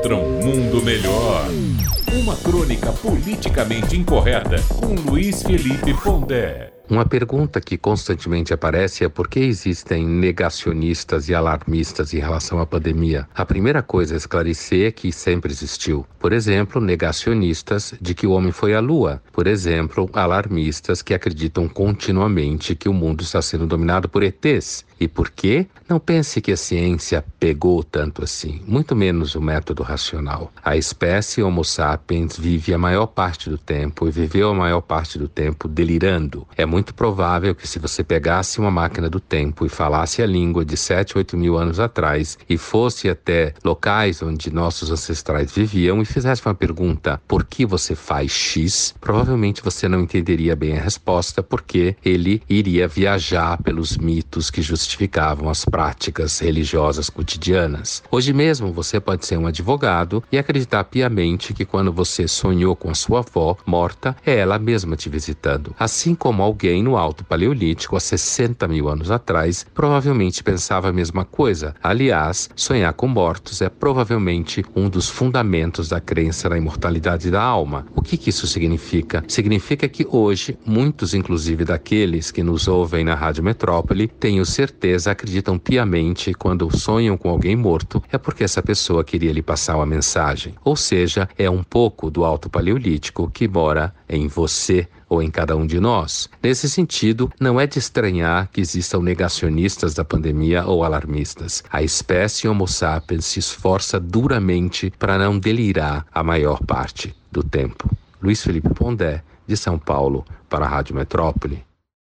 contra um mundo melhor. Uma crônica politicamente incorreta com Luiz Felipe Pondé. Uma pergunta que constantemente aparece é por que existem negacionistas e alarmistas em relação à pandemia. A primeira coisa a esclarecer é que sempre existiu. Por exemplo, negacionistas de que o homem foi à lua. Por exemplo, alarmistas que acreditam continuamente que o mundo está sendo dominado por ETs. E por quê? Não pense que a ciência pegou tanto assim, muito menos o método racional. A espécie Homo sapiens vive a maior parte do tempo e viveu a maior parte do tempo delirando. É muito provável que se você pegasse uma máquina do tempo e falasse a língua de 7, 8 mil anos atrás e fosse até locais onde nossos ancestrais viviam e fizesse uma pergunta, por que você faz X? Provavelmente você não entenderia bem a resposta porque ele iria viajar pelos mitos que justificam justificavam as práticas religiosas cotidianas. Hoje mesmo você pode ser um advogado e acreditar piamente que quando você sonhou com a sua avó morta, é ela mesma te visitando. Assim como alguém no Alto Paleolítico, há 60 mil anos atrás, provavelmente pensava a mesma coisa. Aliás, sonhar com mortos é provavelmente um dos fundamentos da crença na imortalidade da alma. O que, que isso significa? Significa que hoje, muitos, inclusive daqueles que nos ouvem na Rádio Metrópole, tenho certeza certeza acreditam piamente quando sonham com alguém morto é porque essa pessoa queria lhe passar uma mensagem. Ou seja, é um pouco do alto paleolítico que mora em você ou em cada um de nós. Nesse sentido, não é de estranhar que existam negacionistas da pandemia ou alarmistas. A espécie Homo sapiens se esforça duramente para não delirar a maior parte do tempo. Luiz Felipe Pondé, de São Paulo, para a Rádio Metrópole.